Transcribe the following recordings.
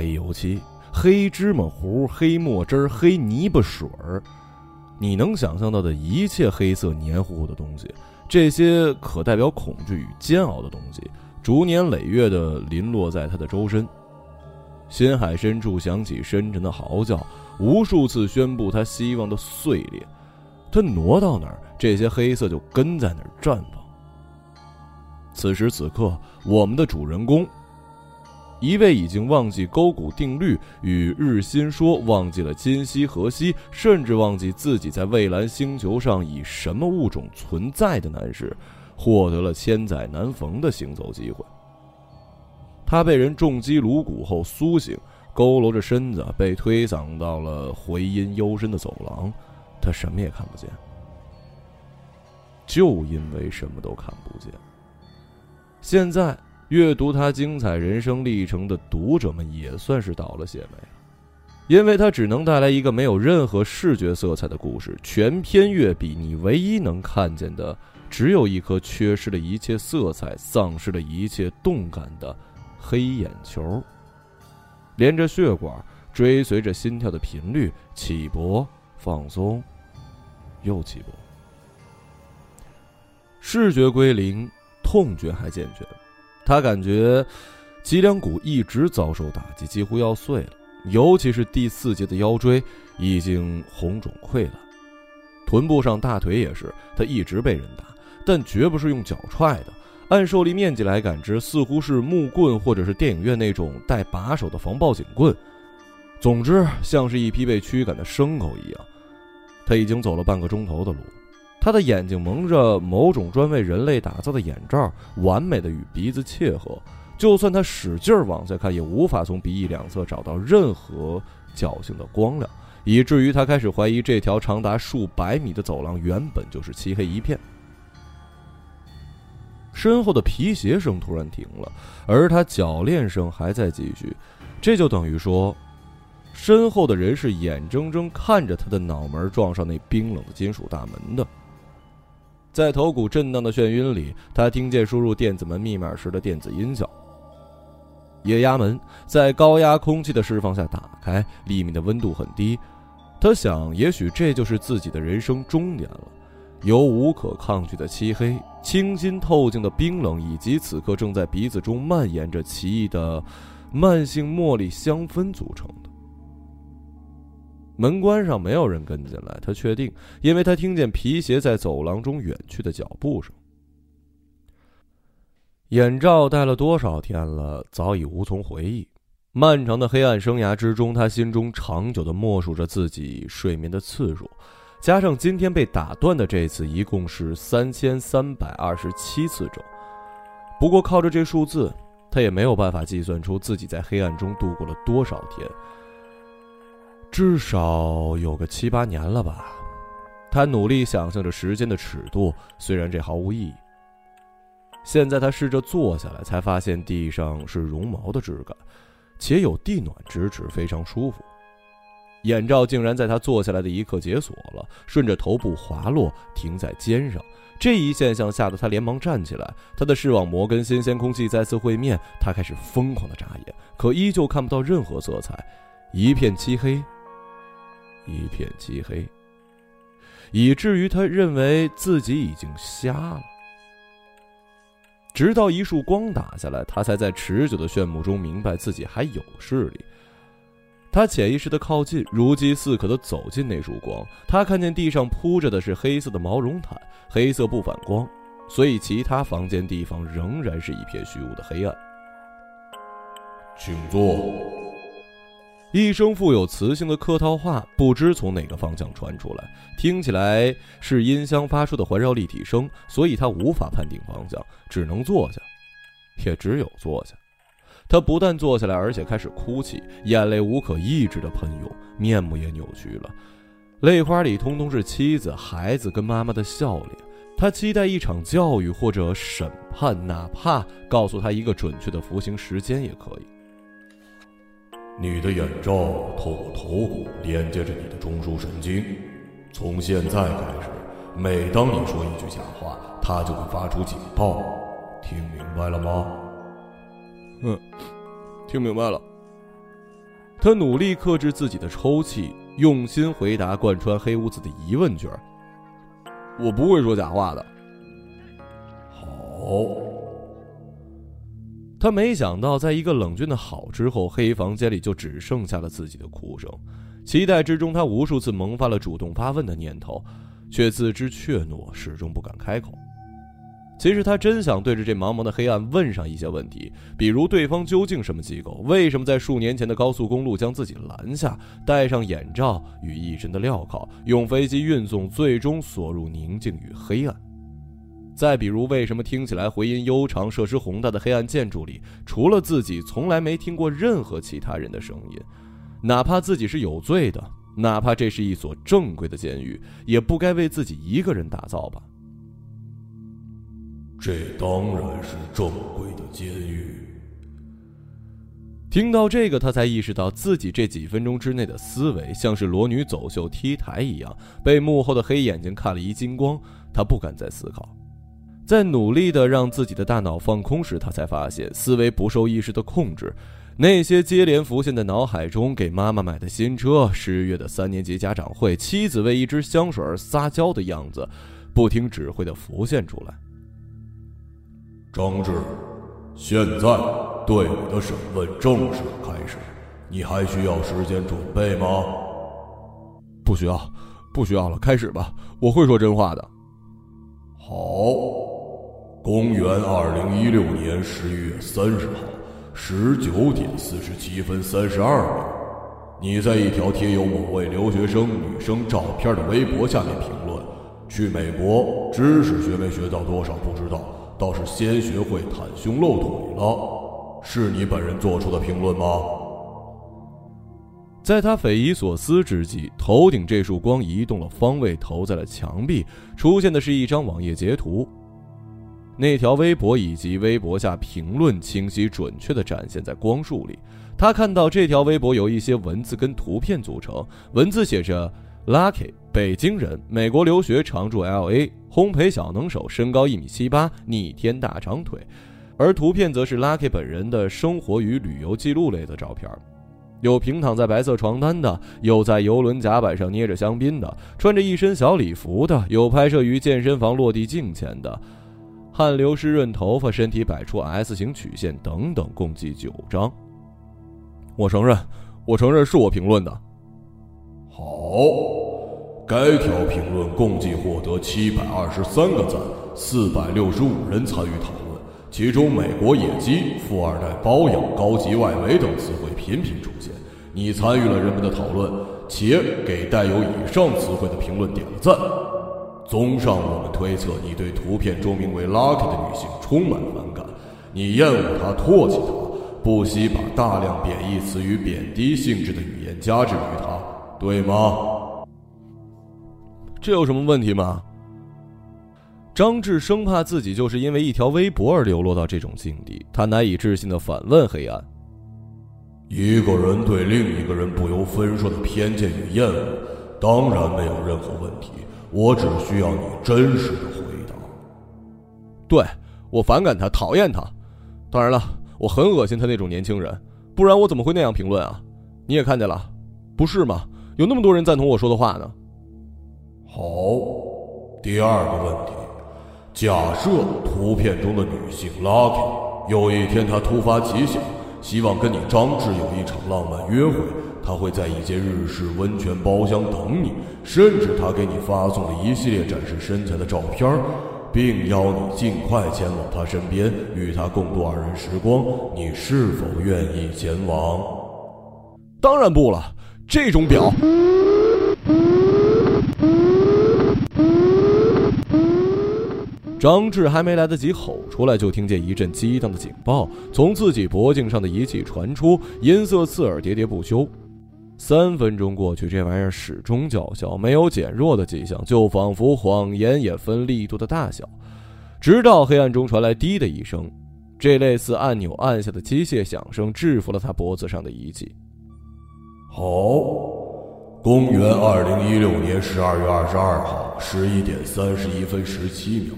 黑油漆、黑芝麻糊、黑墨汁、黑泥巴水儿，你能想象到的一切黑色黏糊糊的东西，这些可代表恐惧与煎熬的东西，逐年累月的淋落在他的周身。心海深处响起深沉的嚎叫，无数次宣布他希望的碎裂。他挪到哪儿，这些黑色就跟在哪儿绽放。此时此刻，我们的主人公，一位已经忘记勾股定律与日心说，忘记了今夕何夕，甚至忘记自己在蔚蓝星球上以什么物种存在的男士，获得了千载难逢的行走机会。他被人重击颅骨后苏醒，佝偻着身子被推搡到了回音幽深的走廊，他什么也看不见，就因为什么都看不见。现在阅读他精彩人生历程的读者们也算是倒了血霉了，因为他只能带来一个没有任何视觉色彩的故事。全篇阅笔，你唯一能看见的只有一颗缺失了一切色彩、丧失了一切动感的黑眼球，连着血管，追随着心跳的频率起搏、放松，又起搏。视觉归零。痛觉还健全，他感觉脊梁骨一直遭受打击，几乎要碎了。尤其是第四节的腰椎已经红肿溃烂，臀部上大腿也是，他一直被人打，但绝不是用脚踹的。按受力面积来感知，似乎是木棍或者是电影院那种带把手的防暴警棍。总之，像是一匹被驱赶的牲口一样。他已经走了半个钟头的路。他的眼睛蒙着某种专为人类打造的眼罩，完美的与鼻子切合。就算他使劲往下看，也无法从鼻翼两侧找到任何侥幸的光亮，以至于他开始怀疑这条长达数百米的走廊原本就是漆黑一片。身后的皮鞋声突然停了，而他脚链声还在继续，这就等于说，身后的人是眼睁睁看着他的脑门撞上那冰冷的金属大门的。在头骨震荡的眩晕里，他听见输入电子门密码时的电子音效。液压门在高压空气的释放下打开，里面的温度很低。他想，也许这就是自己的人生终点了。由无可抗拒的漆黑、清新透镜的冰冷，以及此刻正在鼻子中蔓延着奇异的慢性茉莉香氛组成的。门关上，没有人跟进来。他确定，因为他听见皮鞋在走廊中远去的脚步声。眼罩戴了多少天了，早已无从回忆。漫长的黑暗生涯之中，他心中长久的默数着自己睡眠的次数，加上今天被打断的这次，一共是三千三百二十七次整。不过靠着这数字，他也没有办法计算出自己在黑暗中度过了多少天。至少有个七八年了吧，他努力想象着时间的尺度，虽然这毫无意义。现在他试着坐下来，才发现地上是绒毛的质感，且有地暖支持，非常舒服。眼罩竟然在他坐下来的一刻解锁了，顺着头部滑落，停在肩上。这一现象吓得他连忙站起来，他的视网膜跟新鲜空气再次会面，他开始疯狂的眨眼，可依旧看不到任何色彩，一片漆黑。一片漆黑，以至于他认为自己已经瞎了。直到一束光打下来，他才在持久的炫目中明白自己还有视力。他潜意识的靠近，如饥似渴的走进那束光。他看见地上铺着的是黑色的毛绒毯，黑色不反光，所以其他房间地方仍然是一片虚无的黑暗。请坐。一声富有磁性的客套话，不知从哪个方向传出来，听起来是音箱发出的环绕立体声，所以他无法判定方向，只能坐下，也只有坐下。他不但坐下来，而且开始哭泣，眼泪无可抑制的喷涌，面目也扭曲了，泪花里通通是妻子、孩子跟妈妈的笑脸。他期待一场教育或者审判，哪怕告诉他一个准确的服刑时间也可以。你的眼罩透过头骨连接着你的中枢神经，从现在开始，每当你说一句假话，它就会发出警报。听明白了吗？嗯，听明白了。他努力克制自己的抽泣，用心回答贯穿黑屋子的疑问句儿：“我不会说假话的。”好。他没想到，在一个冷峻的“好”之后，黑房间里就只剩下了自己的哭声。期待之中，他无数次萌发了主动发问的念头，却自知怯懦，始终不敢开口。其实他真想对着这茫茫的黑暗问上一些问题，比如对方究竟什么机构，为什么在数年前的高速公路将自己拦下，戴上眼罩与一身的镣铐，用飞机运送，最终锁入宁静与黑暗。再比如，为什么听起来回音悠长、设施宏大的黑暗建筑里，除了自己，从来没听过任何其他人的声音？哪怕自己是有罪的，哪怕这是一所正规的监狱，也不该为自己一个人打造吧？这当然是正规的监狱。听到这个，他才意识到自己这几分钟之内的思维，像是裸女走秀 T 台一样，被幕后的黑眼睛看了一精光。他不敢再思考。在努力的让自己的大脑放空时，他才发现思维不受意识的控制。那些接连浮现在脑海中：给妈妈买的新车、十月的三年级家长会、妻子为一支香水而撒娇的样子，不听指挥的浮现出来。张志，现在对你的审问正式开始，你还需要时间准备吗？不需要，不需要了，开始吧，我会说真话的。好。公元二零一六年十一月三十号十九点四十七分三十二秒，你在一条贴有某位留学生女生照片的微博下面评论：“去美国，知识学没学到多少不知道，倒是先学会袒胸露腿了。”是你本人做出的评论吗？在他匪夷所思之际，头顶这束光移动了方位，投在了墙壁，出现的是一张网页截图。那条微博以及微博下评论清晰准确地展现在光束里。他看到这条微博由一些文字跟图片组成，文字写着：“Lucky，北京人，美国留学，常驻 L.A，烘焙小能手，身高一米七八，逆天大长腿。”而图片则是 Lucky 本人的生活与旅游记录类的照片，有平躺在白色床单的，有在游轮甲板上捏着香槟的，穿着一身小礼服的，有拍摄于健身房落地镜前的。汗流湿润头发，身体摆出 S 型曲线等等，共计九张。我承认，我承认是我评论的。好，该条评论共计获得七百二十三个赞，四百六十五人参与讨论，其中“美国野鸡”“富二代包养”“高级外围”等词汇频频出现。你参与了人们的讨论，且给带有以上词汇的评论点了赞。综上，我们推测你对图片中名为 Lucky 的女性充满反感，你厌恶她、唾弃她，不惜把大量贬义词与贬低性质的语言加之于她，对吗？这有什么问题吗？张志生怕自己就是因为一条微博而流落到这种境地，他难以置信的反问黑暗：“一个人对另一个人不由分说的偏见与厌恶，当然没有任何问题。”我只需要你真实的回答。对，我反感他，讨厌他。当然了，我很恶心他那种年轻人，不然我怎么会那样评论啊？你也看见了，不是吗？有那么多人赞同我说的话呢。好，第二个问题，假设图片中的女性 Lucky 有一天她突发奇想，希望跟你张志有一场浪漫约会。他会在一间日式温泉包厢等你，甚至他给你发送了一系列展示身材的照片，并邀你尽快前往他身边，与他共度二人时光。你是否愿意前往？当然不了，这种表。张志还没来得及吼出来，就听见一阵激荡的警报从自己脖颈上的仪器传出，音色刺耳，喋喋不休。三分钟过去，这玩意儿始终叫嚣，没有减弱的迹象，就仿佛谎言也分力度的大小。直到黑暗中传来“滴”的一声，这类似按钮按下的机械响声制服了他脖子上的仪器。好，公元二零一六年十二月二十二号十一点三十一分十七秒，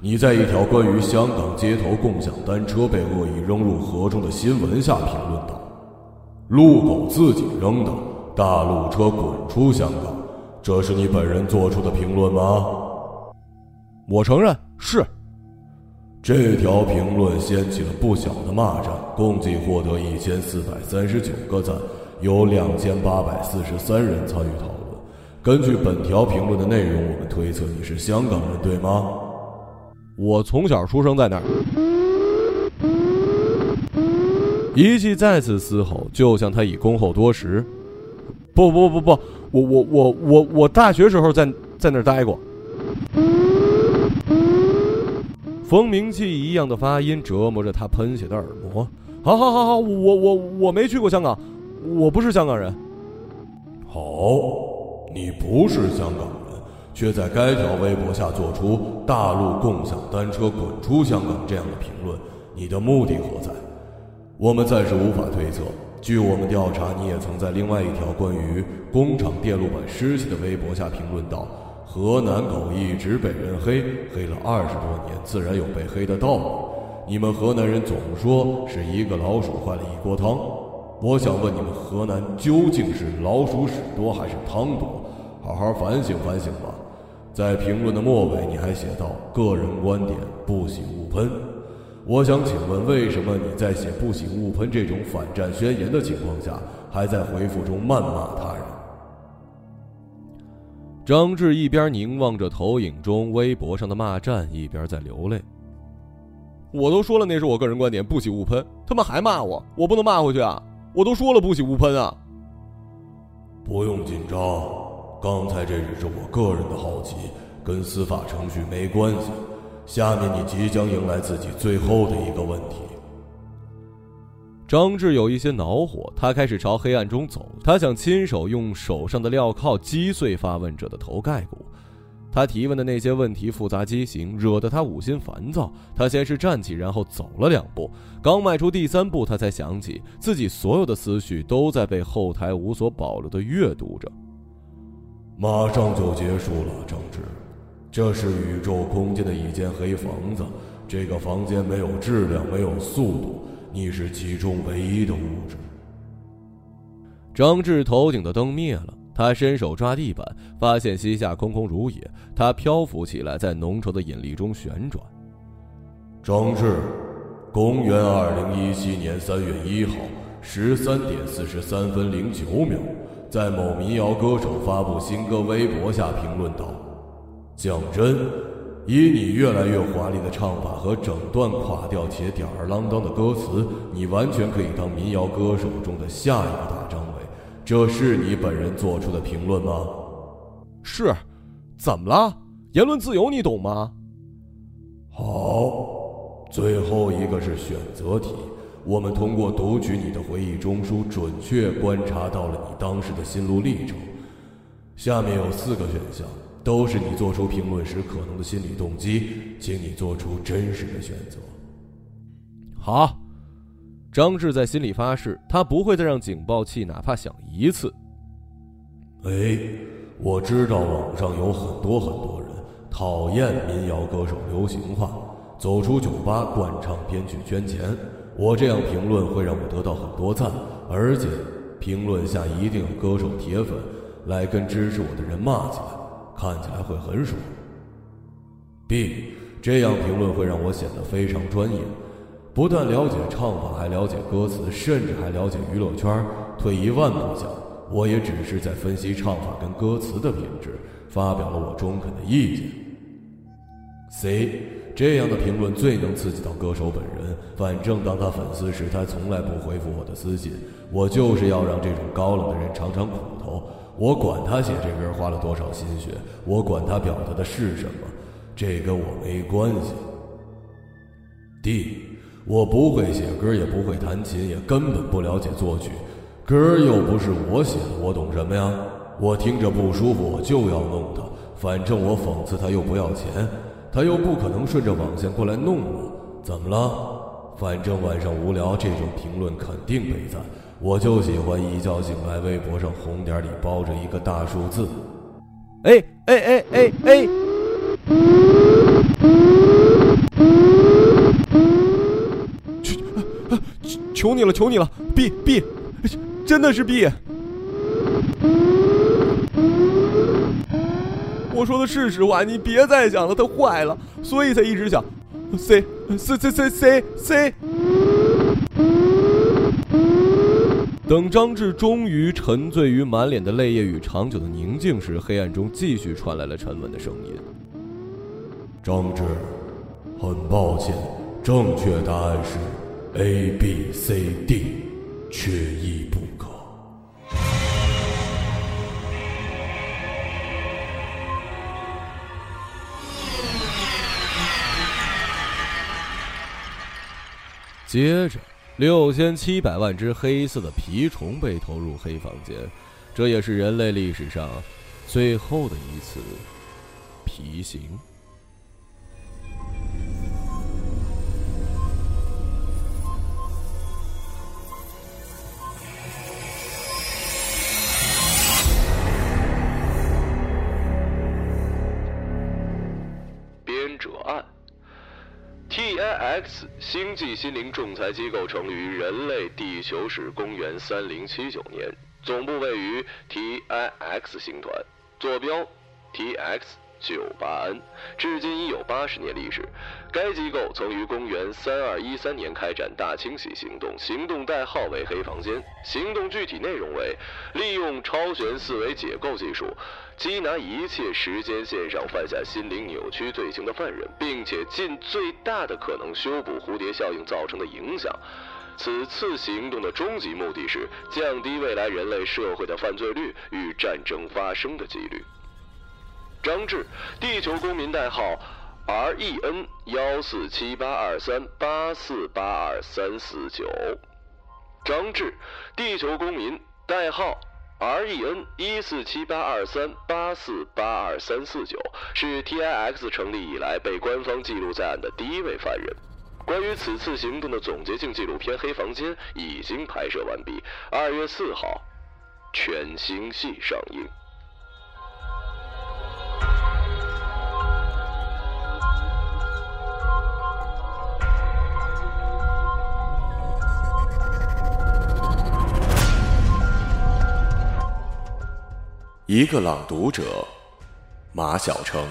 你在一条关于香港街头共享单车被恶意扔入河中的新闻下评论道。路狗自己扔的，大陆车滚出香港，这是你本人做出的评论吗？我承认是。这条评论掀起了不小的骂战，共计获得一千四百三十九个赞，有两千八百四十三人参与讨论。根据本条评论的内容，我们推测你是香港人，对吗？我从小出生在那儿。仪器再次嘶吼，就像他已恭候多时。不不不不，我我我我我大学时候在在那儿待过。蜂鸣器一样的发音折磨着他喷血的耳膜。好好好好，我我我没去过香港，我不是香港人。好，你不是香港人，却在该条微博下做出“大陆共享单车滚出香港”这样的评论，你的目的何在？我们暂时无法推测。据我们调查，你也曾在另外一条关于工厂电路板失窃的微博下评论道。河南狗一直被人黑，黑了二十多年，自然有被黑的道理。你们河南人总说是一个老鼠坏了一锅汤，我想问你们河南究竟是老鼠屎多还是汤多？好好反省反省吧。在评论的末尾，你还写道：“个人观点，不喜勿喷。”我想请问，为什么你在写“不喜勿喷”这种反战宣言的情况下，还在回复中谩骂他人？张志一边凝望着投影中微博上的骂战，一边在流泪。我都说了那是我个人观点，不喜勿喷。他们还骂我，我不能骂回去啊！我都说了不喜勿喷啊！不用紧张，刚才这只是我个人的好奇，跟司法程序没关系。下面你即将迎来自己最后的一个问题。张志有一些恼火，他开始朝黑暗中走。他想亲手用手上的镣铐击碎发问者的头盖骨。他提问的那些问题复杂畸形，惹得他五心烦躁。他先是站起，然后走了两步。刚迈出第三步，他才想起自己所有的思绪都在被后台无所保留的阅读着。马上就结束了，张志。这是宇宙空间的一间黑房子。这个房间没有质量，没有速度。你是其中唯一的物质。张志头顶的灯灭了，他伸手抓地板，发现膝下空空如也。他漂浮起来，在浓稠的引力中旋转。张志，公元二零一七年三月一号十三点四十三分零九秒，在某民谣歌手发布新歌微博下评论道：“讲真。”以你越来越华丽的唱法和整段垮掉且吊儿郎当的歌词，你完全可以当民谣歌手中的下一个大张伟。这是你本人做出的评论吗？是，怎么了？言论自由你懂吗？好，最后一个是选择题。我们通过读取你的回忆中枢，准确观察到了你当时的心路历程。下面有四个选项。都是你做出评论时可能的心理动机，请你做出真实的选择。好，张志在心里发誓，他不会再让警报器哪怕响一次。哎，我知道网上有很多很多人讨厌民谣歌手流行化，走出酒吧灌唱编曲圈钱。我这样评论会让我得到很多赞，而且评论下一定有歌手铁粉来跟支持我的人骂起来。看起来会很爽。B，这样评论会让我显得非常专业，不但了解唱法，还了解歌词，甚至还了解娱乐圈。退一万步讲，我也只是在分析唱法跟歌词的品质，发表了我中肯的意见。C，这样的评论最能刺激到歌手本人。反正当他粉丝时，他从来不回复我的私信。我就是要让这种高冷的人尝尝苦头。我管他写这歌花了多少心血，我管他表达的是什么，这跟我没关系。D，我不会写歌，也不会弹琴，也根本不了解作曲，歌又不是我写的，我懂什么呀？我听着不舒服，我就要弄他，反正我讽刺他又不要钱，他又不可能顺着网线过来弄我，怎么了？反正晚上无聊，这种评论肯定被赞。我就喜欢一觉醒来，微博上红点里包着一个大数字。哎哎哎哎哎！求求你了，求你了！B B，真的是 B。我说的是实话，你别再想了，它坏了，所以才一直想 C C C C C C。等张志终于沉醉于满脸的泪液与长久的宁静时，黑暗中继续传来了沉稳的声音：“张志，很抱歉，正确答案是 A B C D，缺一不可。”接着，六千七百万只黑色的蜱虫被投入黑房间，这也是人类历史上最后的一次皮刑。T.I.X. 星际心灵仲裁机构成立于人类地球史公元三零七九年，总部位于 T.I.X. 星团，坐标 T.X. 九八 N，至今已有八十年历史。该机构曾于公元三二一三年开展大清洗行动，行动代号为“黑房间”。行动具体内容为：利用超弦四维解构技术，缉拿一切时间线上犯下心灵扭曲罪行的犯人，并且尽最大的可能修补蝴蝶效应造成的影响。此次行动的终极目的是降低未来人类社会的犯罪率与战争发生的几率。张志，地球公民代号 R E N 幺四七八二三八四八二三四九。张志，地球公民代号 R E N 一四七八二三八四八二三四九，是 T I X 成立以来被官方记录在案的第一位犯人。关于此次行动的总结性纪录片《黑房间》已经拍摄完毕，二月四号全星系上映。一个朗读者，马晓成。